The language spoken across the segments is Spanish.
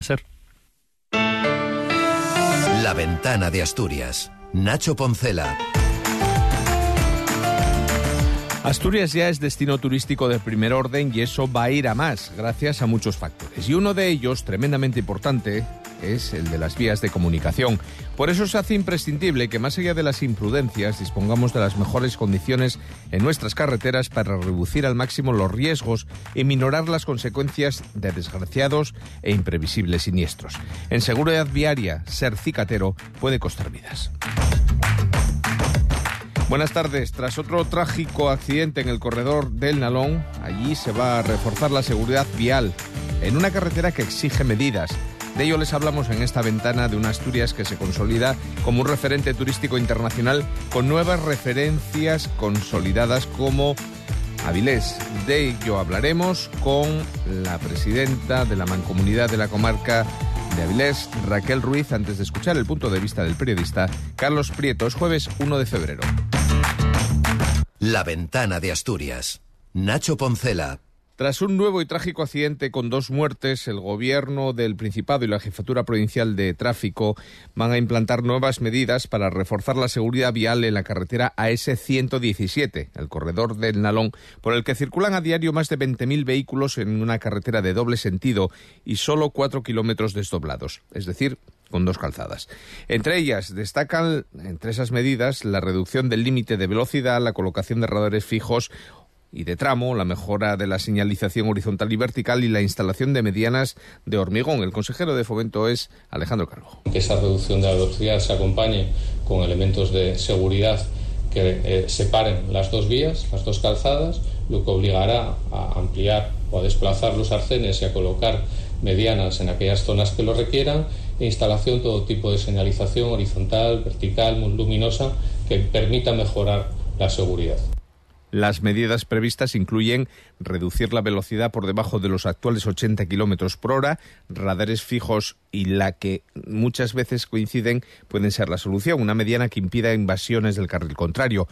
Ser. La ventana de Asturias. Nacho Poncela. Asturias ya es destino turístico de primer orden y eso va a ir a más gracias a muchos factores. Y uno de ellos, tremendamente importante, es el de las vías de comunicación. Por eso se hace imprescindible que más allá de las imprudencias dispongamos de las mejores condiciones en nuestras carreteras para reducir al máximo los riesgos y minorar las consecuencias de desgraciados e imprevisibles siniestros. En seguridad viaria, ser cicatero puede costar vidas. Buenas tardes. Tras otro trágico accidente en el corredor del Nalón, allí se va a reforzar la seguridad vial en una carretera que exige medidas. De ello les hablamos en esta ventana de una Asturias que se consolida como un referente turístico internacional con nuevas referencias consolidadas como Avilés. De ello hablaremos con la presidenta de la Mancomunidad de la Comarca de Avilés, Raquel Ruiz, antes de escuchar el punto de vista del periodista Carlos Prieto. Es jueves 1 de febrero. La ventana de Asturias. Nacho Poncela. Tras un nuevo y trágico accidente con dos muertes, el Gobierno del Principado y la Jefatura Provincial de Tráfico van a implantar nuevas medidas para reforzar la seguridad vial en la carretera AS-117, el corredor del Nalón, por el que circulan a diario más de 20.000 vehículos en una carretera de doble sentido y solo cuatro kilómetros desdoblados, es decir, con dos calzadas. Entre ellas destacan, entre esas medidas, la reducción del límite de velocidad, la colocación de radares fijos y de tramo, la mejora de la señalización horizontal y vertical y la instalación de medianas de hormigón. El consejero de fomento es Alejandro Cargo. Que esa reducción de la velocidad se acompañe con elementos de seguridad que eh, separen las dos vías, las dos calzadas, lo que obligará a ampliar o a desplazar los arcenes y a colocar medianas en aquellas zonas que lo requieran e instalación todo tipo de señalización horizontal, vertical, luminosa que permita mejorar la seguridad. Las medidas previstas incluyen reducir la velocidad por debajo de los actuales 80 kilómetros por hora, radares fijos y la que muchas veces coinciden pueden ser la solución, una mediana que impida invasiones del carril contrario.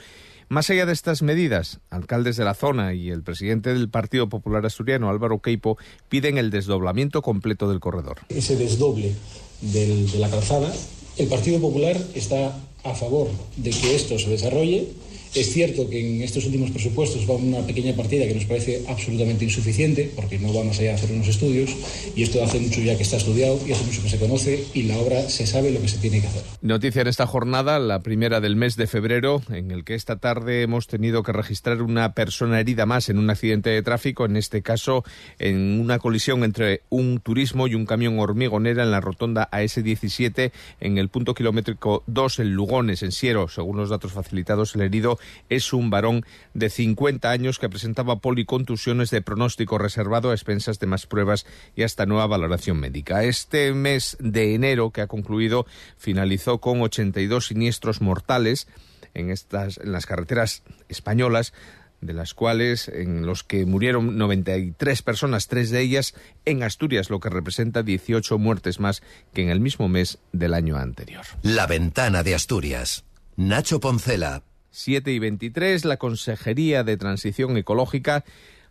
Más allá de estas medidas, alcaldes de la zona y el presidente del Partido Popular Asturiano, Álvaro Queipo, piden el desdoblamiento completo del corredor. Ese desdoble de la calzada, el Partido Popular está a favor de que esto se desarrolle es cierto que en estos últimos presupuestos va una pequeña partida que nos parece absolutamente insuficiente, porque no va más allá de hacer unos estudios, y esto hace mucho ya que está estudiado y hace mucho que se conoce, y la obra se sabe lo que se tiene que hacer. Noticia en esta jornada, la primera del mes de febrero, en el que esta tarde hemos tenido que registrar una persona herida más en un accidente de tráfico, en este caso en una colisión entre un turismo y un camión hormigonera en la rotonda AS17 en el punto kilométrico 2 en Lugones, en Siero. Según los datos facilitados, el herido es un varón de 50 años que presentaba policontusiones de pronóstico reservado a expensas de más pruebas y hasta nueva valoración médica. Este mes de enero que ha concluido finalizó con 82 siniestros mortales en, estas, en las carreteras españolas de las cuales en los que murieron 93 personas, tres de ellas en Asturias, lo que representa 18 muertes más que en el mismo mes del año anterior. La ventana de Asturias. Nacho Poncela, 7 y 23, la Consejería de Transición Ecológica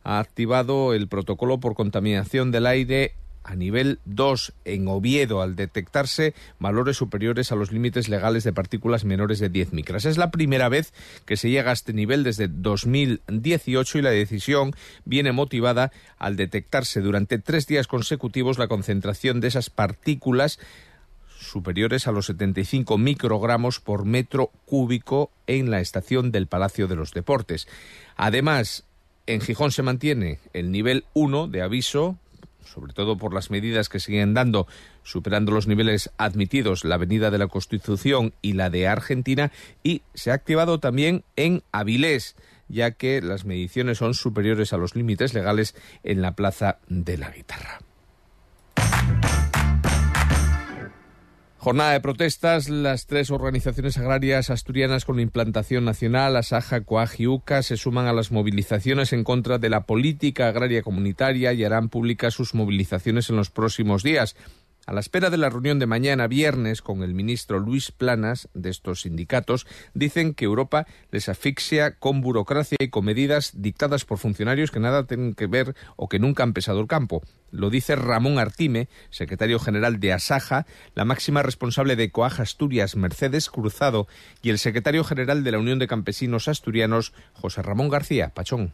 ha activado el protocolo por contaminación del aire a nivel 2 en Oviedo al detectarse valores superiores a los límites legales de partículas menores de 10 micras. Es la primera vez que se llega a este nivel desde 2018 y la decisión viene motivada al detectarse durante tres días consecutivos la concentración de esas partículas superiores a los 75 microgramos por metro cúbico en la estación del Palacio de los Deportes. Además, en Gijón se mantiene el nivel 1 de aviso, sobre todo por las medidas que siguen dando, superando los niveles admitidos la Avenida de la Constitución y la de Argentina, y se ha activado también en Avilés ya que las mediciones son superiores a los límites legales en la Plaza de la Guitarra. Jornada de protestas, las tres organizaciones agrarias asturianas con implantación nacional, Asaja, Coag y UCA, se suman a las movilizaciones en contra de la política agraria comunitaria y harán públicas sus movilizaciones en los próximos días. A la espera de la reunión de mañana viernes con el ministro Luis Planas de estos sindicatos, dicen que Europa les asfixia con burocracia y con medidas dictadas por funcionarios que nada tienen que ver o que nunca han pesado el campo. Lo dice Ramón Artime, secretario general de Asaja, la máxima responsable de Coaja Asturias, Mercedes Cruzado, y el secretario general de la Unión de Campesinos Asturianos, José Ramón García Pachón.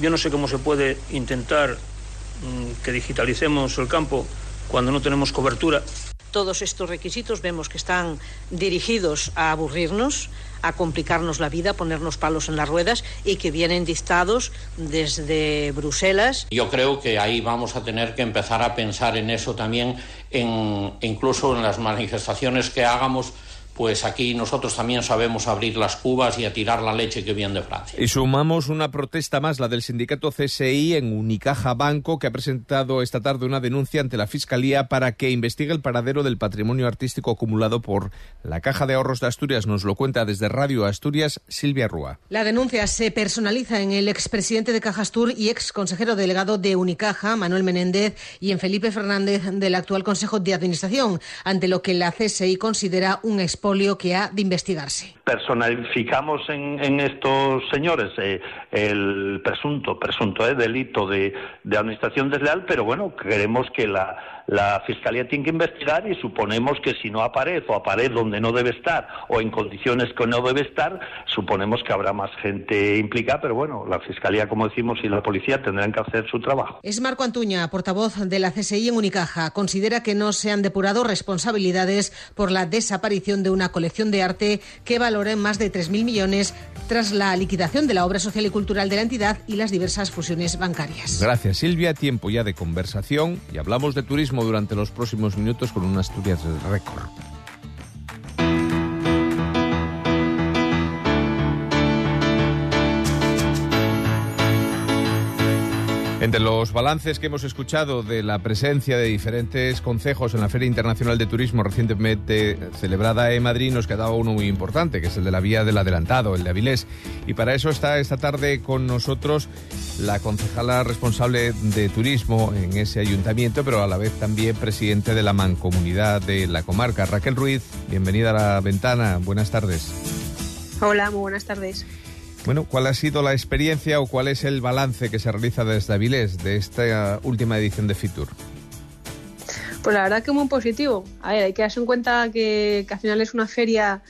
Yo no sé cómo se puede intentar mm, que digitalicemos el campo cuando no tenemos cobertura. Todos estos requisitos vemos que están dirigidos a aburrirnos, a complicarnos la vida, ponernos palos en las ruedas y que vienen dictados desde Bruselas. Yo creo que ahí vamos a tener que empezar a pensar en eso también, en, incluso en las manifestaciones que hagamos pues aquí nosotros también sabemos abrir las cubas y a tirar la leche que viene de Francia. Y sumamos una protesta más, la del sindicato CSI en Unicaja Banco, que ha presentado esta tarde una denuncia ante la Fiscalía para que investigue el paradero del patrimonio artístico acumulado por la Caja de Ahorros de Asturias. Nos lo cuenta desde Radio Asturias Silvia Rúa. La denuncia se personaliza en el expresidente de Cajastur y ex consejero delegado de Unicaja, Manuel Menéndez, y en Felipe Fernández del actual Consejo de Administración, ante lo que la CSI considera un expo que ha de investigarse. Personificamos en, estos señores eh, el presunto, presunto eh, delito de, de administración desleal, pero bueno, queremos que la la Fiscalía tiene que investigar y suponemos que si no aparece o aparece donde no debe estar o en condiciones que no debe estar, suponemos que habrá más gente implicada, pero bueno, la Fiscalía, como decimos, y la Policía tendrán que hacer su trabajo. Es Marco Antuña, portavoz de la CSI en Unicaja. Considera que no se han depurado responsabilidades por la desaparición de una colección de arte que valora en más de 3.000 millones tras la liquidación de la obra social y cultural de la entidad y las diversas fusiones bancarias. Gracias, Silvia. Tiempo ya de conversación y hablamos de turismo durante los próximos minutos con una Asturias récord. Entre los balances que hemos escuchado de la presencia de diferentes concejos en la Feria Internacional de Turismo recientemente celebrada en Madrid, nos quedaba uno muy importante, que es el de la Vía del Adelantado, el de Avilés. Y para eso está esta tarde con nosotros la concejala responsable de turismo en ese ayuntamiento, pero a la vez también presidente de la mancomunidad de la comarca. Raquel Ruiz, bienvenida a la ventana. Buenas tardes. Hola, muy buenas tardes. Bueno, ¿cuál ha sido la experiencia o cuál es el balance que se realiza desde Avilés de esta última edición de Fitur? Pues la verdad que muy positivo. A ver, hay que darse en cuenta que, al final es una feria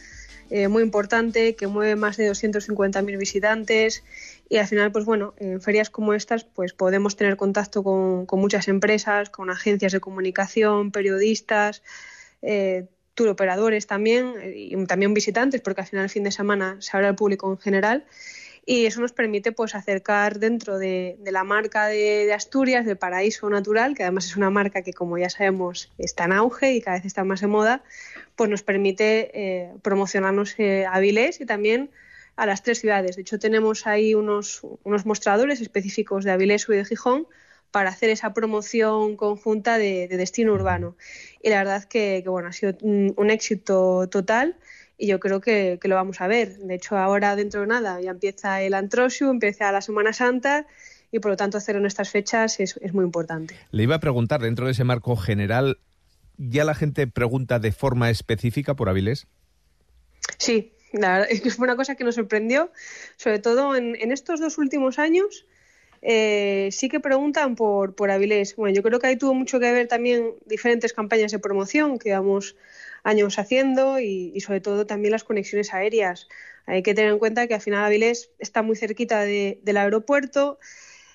eh, muy importante, que mueve más de 250.000 visitantes y al final, pues bueno, en ferias como estas, pues podemos tener contacto con, muchas empresas, con agencias de comunicación, periodistas, eh, operadores también, y también visitantes, porque al final el fin de semana se abre al público en general. Y eso nos permite pues acercar dentro de, la marca de, Asturias, del paraíso natural, que además es una marca que como ya sabemos está en auge y cada vez está más de moda, pues nos permite eh, promocionarnos eh, a Avilés y también a las tres ciudades. De hecho, tenemos ahí unos, unos mostradores específicos de Avilés y de Gijón para hacer esa promoción conjunta de, destino urbano. Y la verdad que, que, bueno, ha sido un, éxito total y yo creo que, lo vamos a ver. De hecho, ahora dentro de nada ya empieza el Antrosiu, empieza la Semana Santa y por lo tanto hacerlo en estas fechas es, muy importante. Le iba a preguntar, dentro de ese marco general, ¿ya la gente pregunta de forma específica por Avilés? Sí, la verdad es que fue una cosa que nos sorprendió, sobre todo en, en estos dos últimos años eh, sí que preguntan por, por Avilés. Bueno, yo creo que ahí tuvo mucho que ver también diferentes campañas de promoción que llevamos años haciendo y, sobre todo también las conexiones aéreas. Hay que tener en cuenta que al final Avilés está muy cerquita del aeropuerto,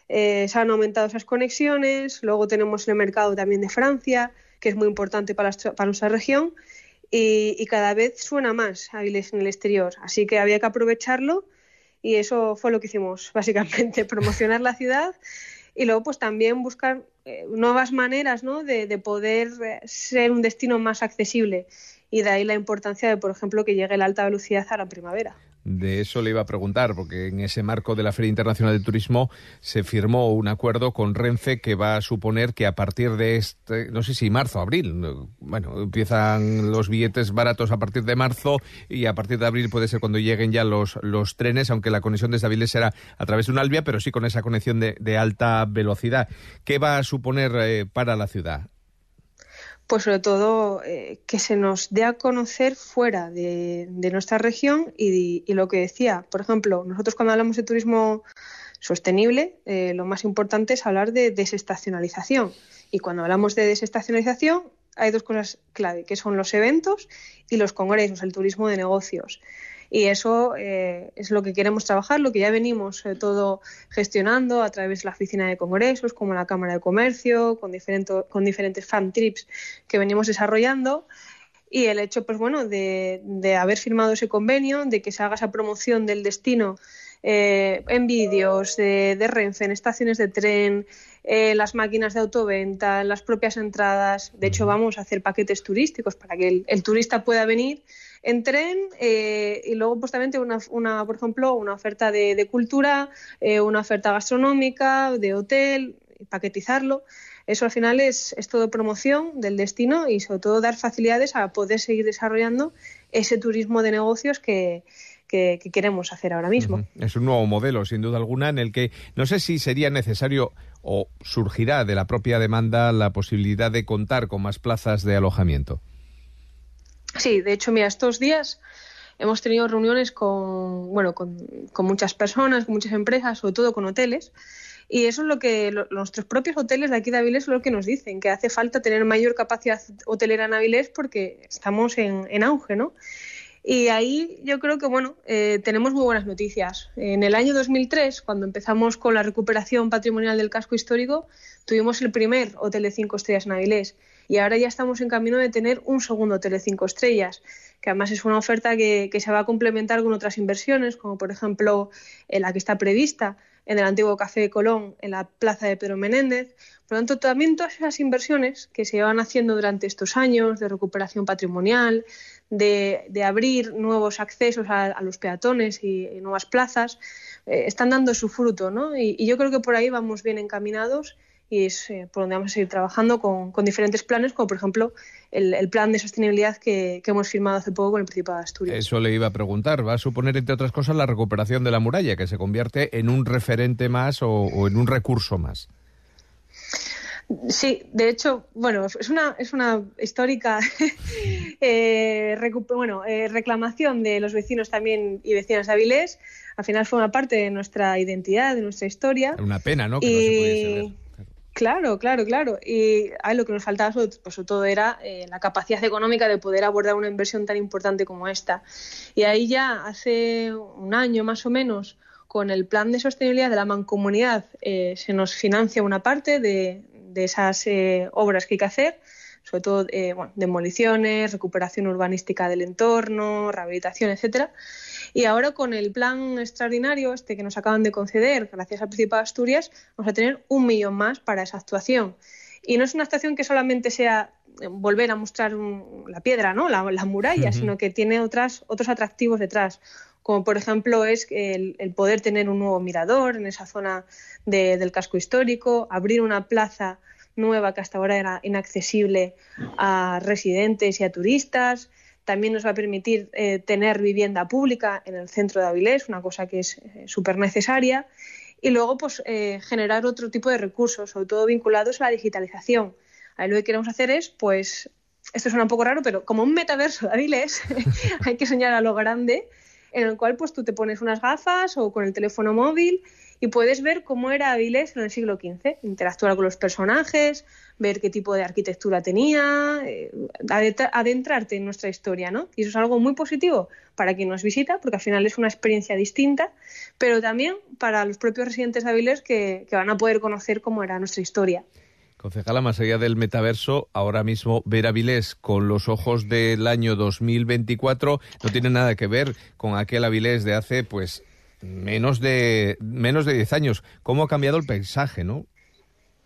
eh, se han aumentado esas conexiones, luego tenemos el mercado también de Francia, que es muy importante para, nuestra región, y, y, cada vez suena más Avilés en el exterior. Así que había que aprovecharlo y eso fue lo que hicimos, básicamente, promocionar la ciudad y luego pues también buscar eh, nuevas maneras ¿no? de, de, poder eh, ser un destino más accesible y de ahí la importancia de, por ejemplo, que llegue la alta velocidad a la primavera. De eso le iba a preguntar, porque en ese marco de la Feria Internacional de Turismo se firmó un acuerdo con Renfe que va a suponer que a partir de este, no sé si marzo, abril, bueno, empiezan los billetes baratos a partir de marzo y a partir de abril puede ser cuando lleguen ya los, los trenes, aunque la conexión desde Avilés será a través de un albia, pero sí con esa conexión de, alta velocidad. ¿Qué va a suponer eh, para la ciudad? Pues sobre todo eh, que se nos dé a conocer fuera de, nuestra región y, lo que decía, por ejemplo, nosotros cuando hablamos de turismo sostenible, eh, lo más importante es hablar de desestacionalización. Y cuando hablamos de desestacionalización, hay dos cosas clave, que son los eventos y los congresos, el turismo de negocios. Y eso eh, es lo que queremos trabajar, lo que ya venimos sobre todo gestionando a través de la oficina de congresos, como la Cámara de Comercio, con, con diferentes fan trips que venimos desarrollando. Y el hecho, pues bueno, de, de haber firmado ese convenio, de que se haga esa promoción del destino eh, en vídeos de, Renfe, en estaciones de tren, en las máquinas de autoventa, en las propias entradas. De hecho, vamos a hacer paquetes turísticos para que el, turista pueda venir en tren eh, y luego justamente una, una, por ejemplo, una oferta de, cultura, eh, una oferta gastronómica, de hotel, paquetizarlo. Eso al final es, es todo promoción del destino y sobre todo dar facilidades a poder seguir desarrollando ese turismo de negocios que, que, queremos hacer ahora mismo. Es un nuevo modelo, sin duda alguna, en el que no sé si sería necesario o surgirá de la propia demanda la posibilidad de contar con más plazas de alojamiento. Sí, de hecho, mira, estos días hemos tenido reuniones con, bueno, con, muchas personas, con muchas empresas, sobre todo con hoteles. Y eso es lo que nuestros propios hoteles de aquí de Avilés es lo que nos dicen, que hace falta tener mayor capacidad hotelera en Avilés porque estamos en, en auge, ¿no? Y ahí yo creo que, bueno, eh, tenemos muy buenas noticias. En el año 2003, cuando empezamos con la recuperación patrimonial del casco histórico, tuvimos el primer hotel de cinco estrellas en Avilés. Y ahora ya estamos en camino de tener un segundo de cinco estrellas, que además es una oferta que, se va a complementar con otras inversiones, como por ejemplo la que está prevista en el antiguo Café de Colón, en la plaza de Pedro Menéndez. Por lo tanto, también todas esas inversiones que se llevan haciendo durante estos años de recuperación patrimonial, de, abrir nuevos accesos a, los peatones y, nuevas plazas, eh, están dando su fruto, ¿no? Y, yo creo que por ahí vamos bien encaminados y es eh, por donde vamos a seguir trabajando con, diferentes planes, como por ejemplo el, plan de sostenibilidad que, hemos firmado hace poco con el Principado de Asturias. Eso le iba a preguntar. Va a suponer, entre otras cosas, la recuperación de la muralla, que se convierte en un referente más o en un recurso más. Sí, de hecho, bueno, es una, es una histórica eh, bueno, eh, reclamación de los vecinos también y vecinas de Avilés. Al final fue una parte de nuestra identidad, de nuestra historia. Una pena, ¿no? Que Claro, claro, claro. Y ahí lo que nos faltaba sobre, pues, todo era eh, la capacidad económica de poder abordar una inversión tan importante como esta. Y ahí ya hace un año más o menos, con el plan de sostenibilidad de la mancomunidad, se nos financia una parte de, de esas eh, obras que hay que hacer, sobre todo eh, demoliciones, recuperación urbanística del entorno, rehabilitación, etcétera. Y ahora con el plan extraordinario este que nos acaban de conceder, gracias al Principado de Asturias, vamos a tener un millón más para esa actuación. Y no es una actuación que solamente sea eh, volver a mostrar la piedra, ¿no? la, muralla, sino que tiene otras, otros atractivos detrás como por ejemplo es el, poder tener un nuevo mirador en esa zona del casco histórico, abrir una plaza nueva que hasta ahora era inaccesible a residentes y a turistas. También nos va a permitir eh, tener vivienda pública en el centro de Avilés, una cosa que es eh, súper necesaria. Y luego, pues, eh, generar otro tipo de recursos, sobre todo vinculados a la digitalización. Ahí lo que queremos hacer es, pues, esto suena un poco raro, pero como un metaverso de Avilés, hay que soñar a lo grande en el cual pues tú te pones unas gafas o con el teléfono móvil y puedes ver cómo era Avilés en el siglo XV, interactuar con los personajes, ver qué tipo de arquitectura tenía, eh, adentrarte en nuestra historia, ¿no? Y eso es algo muy positivo para quien nos visita, porque al final es una experiencia distinta, pero también para los propios residentes de Avilés que, que van a poder conocer cómo era nuestra historia. Concejala, más allá del metaverso, ahora mismo ver Avilés con los ojos del año 2024 no tiene nada que ver con aquel Avilés de hace, pues, menos de menos de 10 años. ¿Cómo ha cambiado el paisaje, no?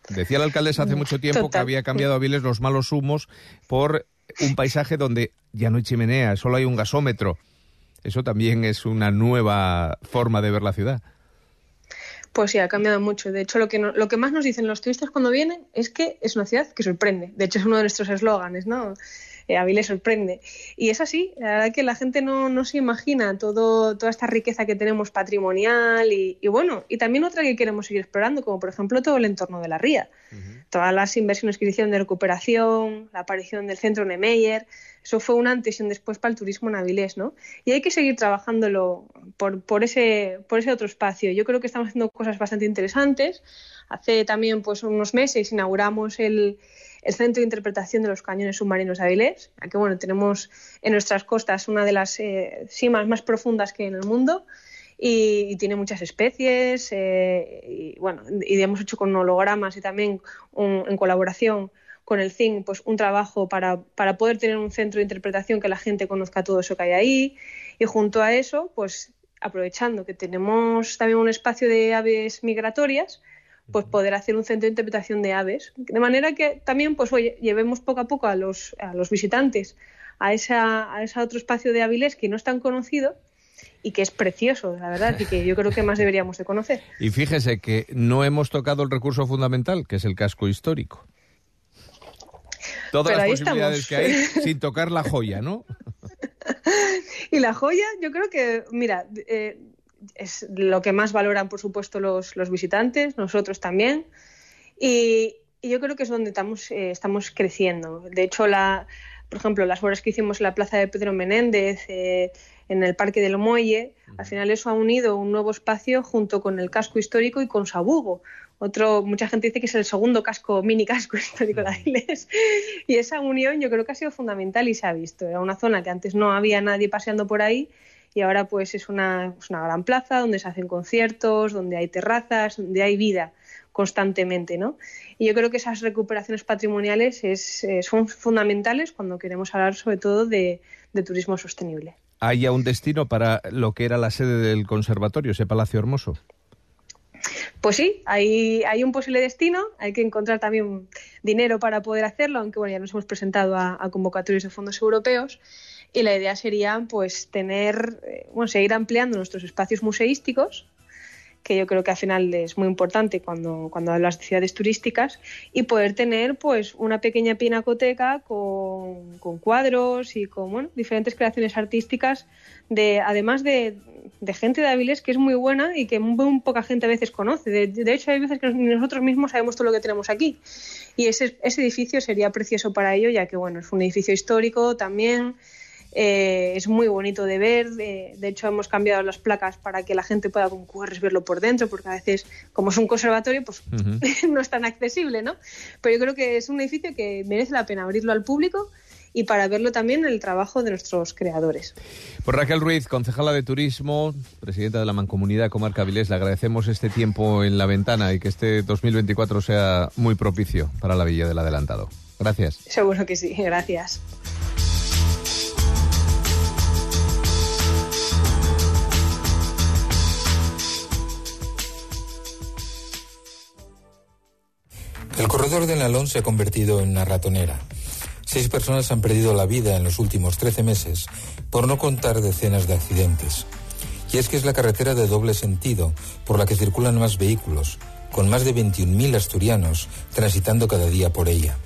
Decía el alcalde hace mucho tiempo que había cambiado Avilés los malos humos por un paisaje donde ya no hay chimenea, solo hay un gasómetro. Eso también es una nueva forma de ver la ciudad. Pues sí, ha cambiado mucho. De hecho, lo que, lo que más nos dicen los turistas cuando vienen es que es una ciudad que sorprende. De hecho, es uno de nuestros eslóganes, ¿no? Eh, Avilés sorprende. Y es así, la verdad que la gente no, no se imagina todo, toda esta riqueza que tenemos patrimonial y, y, bueno, y también otra que queremos seguir explorando, como por ejemplo todo el entorno de la ría. Todas las inversiones que hicieron de recuperación, la aparición del centro Nemeyer, eso fue un antes y un después para el turismo en Avilés, ¿no? Y hay que seguir trabajándolo por, por, ese, por ese otro espacio. Yo creo que estamos haciendo cosas bastante interesantes. Hace también pues unos meses inauguramos el, Centro de Interpretación de los Cañones Submarinos de Avilés, que bueno, tenemos en nuestras costas una de las eh, cimas más profundas que hay en el mundo y, tiene muchas especies eh, y bueno, y hemos hecho con hologramas y también en colaboración con el CIN pues un trabajo para, para poder tener un centro de interpretación que la gente conozca todo eso que hay ahí. Y junto a eso pues aprovechando que tenemos también un espacio de aves migratorias pues poder hacer un centro de interpretación de aves, de manera que también pues oye, llevemos poco a poco a los, a los visitantes a, esa, a ese otro espacio de Avilés que no es tan conocido y que es precioso, la verdad, y que yo creo que más deberíamos de conocer. Y fíjese que no hemos tocado el recurso fundamental, que es el casco histórico. Todas las posibilidades que hay sin tocar la joya, ¿no? y la joya, yo creo que, mira, eh, es lo que más valoran, por supuesto, los, los visitantes, nosotros también. Y, yo creo que es donde estamos, eh, estamos creciendo. De hecho, la, por ejemplo, las obras que hicimos en la Plaza de Pedro Menéndez, eh, en el Parque del Muelle, al final eso ha unido un nuevo espacio junto con el casco histórico y con Sabugo. Otro, mucha gente dice que es el segundo casco, mini casco histórico de Avilés. Y esa unión yo creo que ha sido fundamental y se ha visto. Era una zona que antes no había nadie paseando por ahí y ahora pues es una, una gran plaza donde se hacen conciertos, donde hay terrazas, donde hay vida constantemente, ¿no? Y yo creo que esas recuperaciones patrimoniales es, eh, son fundamentales cuando queremos hablar sobre todo de, turismo sostenible. ¿Hay ya un destino para lo que era la sede del conservatorio, ese Palacio Hermoso? Pues sí, hay, hay un posible destino, hay que encontrar también dinero para poder hacerlo, aunque bueno, ya nos hemos presentado a, a convocatorios de fondos europeos y la idea sería pues tener, eh, bueno, seguir ampliando nuestros espacios museísticos, que yo creo que al final es muy importante cuando, cuando hablas de ciudades turísticas, y poder tener pues una pequeña pinacoteca con, con cuadros y con bueno, diferentes creaciones artísticas, de, además de, gente de Avilés que es muy buena y que muy poca gente a veces conoce. De, de, hecho, hay veces que nosotros mismos sabemos todo lo que tenemos aquí. Y ese, ese edificio sería precioso para ello, ya que bueno, es un edificio histórico también. Eh, es muy bonito de ver. de hecho, hemos cambiado las placas para que la gente pueda con verlo por dentro, porque a veces, como es un conservatorio, pues no es tan accesible, ¿no? Pero yo creo que es un edificio que merece la pena abrirlo al público y para verlo también en el trabajo de nuestros creadores. Por Raquel Ruiz, concejala de Turismo, presidenta de la Mancomunidad Comarca Vilés, le agradecemos este tiempo en la ventana y que este 2024 sea muy propicio para la Villa del Adelantado. Gracias. Seguro que sí, gracias. El corredor de Nalón se ha convertido en una ratonera. Seis personas han perdido la vida en los últimos 13 meses, por no contar decenas de accidentes. Y es que es la carretera de doble sentido, por la que circulan más vehículos, con más de 21.000 asturianos transitando cada día por ella.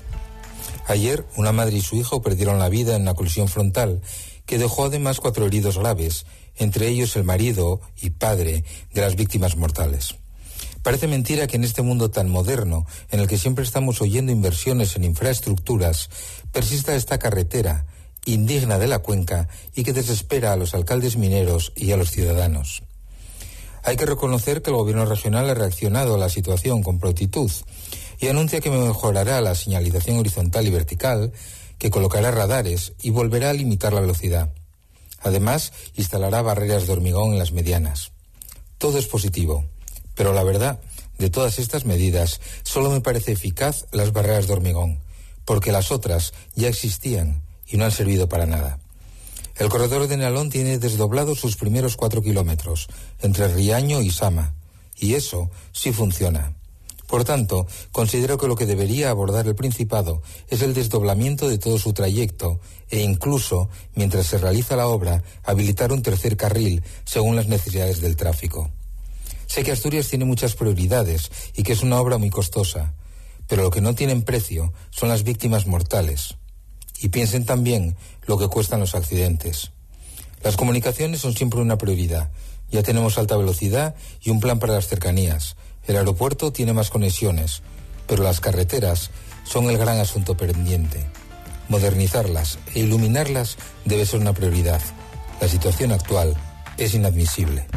Ayer, una madre y su hijo perdieron la vida en una colisión frontal, que dejó además cuatro heridos graves, entre ellos el marido y padre de las víctimas mortales. Parece mentira que en este mundo tan moderno, en el que siempre estamos oyendo inversiones en infraestructuras, persista esta carretera indigna de la cuenca y que desespera a los alcaldes mineros y a los ciudadanos. Hay que reconocer que el gobierno regional ha reaccionado a la situación con prontitud y anuncia que mejorará la señalización horizontal y vertical, que colocará radares y volverá a limitar la velocidad. Además, instalará barreras de hormigón en las medianas. Todo es positivo. Pero la verdad, de todas estas medidas, solo me parece eficaz las barreras de hormigón, porque las otras ya existían y no han servido para nada. El corredor de Nalón tiene desdoblado sus primeros cuatro kilómetros, entre Riaño y Sama, y eso sí funciona. Por tanto, considero que lo que debería abordar el Principado es el desdoblamiento de todo su trayecto e incluso, mientras se realiza la obra, habilitar un tercer carril según las necesidades del tráfico. Sé que Asturias tiene muchas prioridades y que es una obra muy costosa, pero lo que no tienen precio son las víctimas mortales. Y piensen también lo que cuestan los accidentes. Las comunicaciones son siempre una prioridad. Ya tenemos alta velocidad y un plan para las cercanías. El aeropuerto tiene más conexiones. pero las carreteras son el gran asunto pendiente. Modernizarlas e iluminarlas debe ser una prioridad. La situación actual es inadmisible.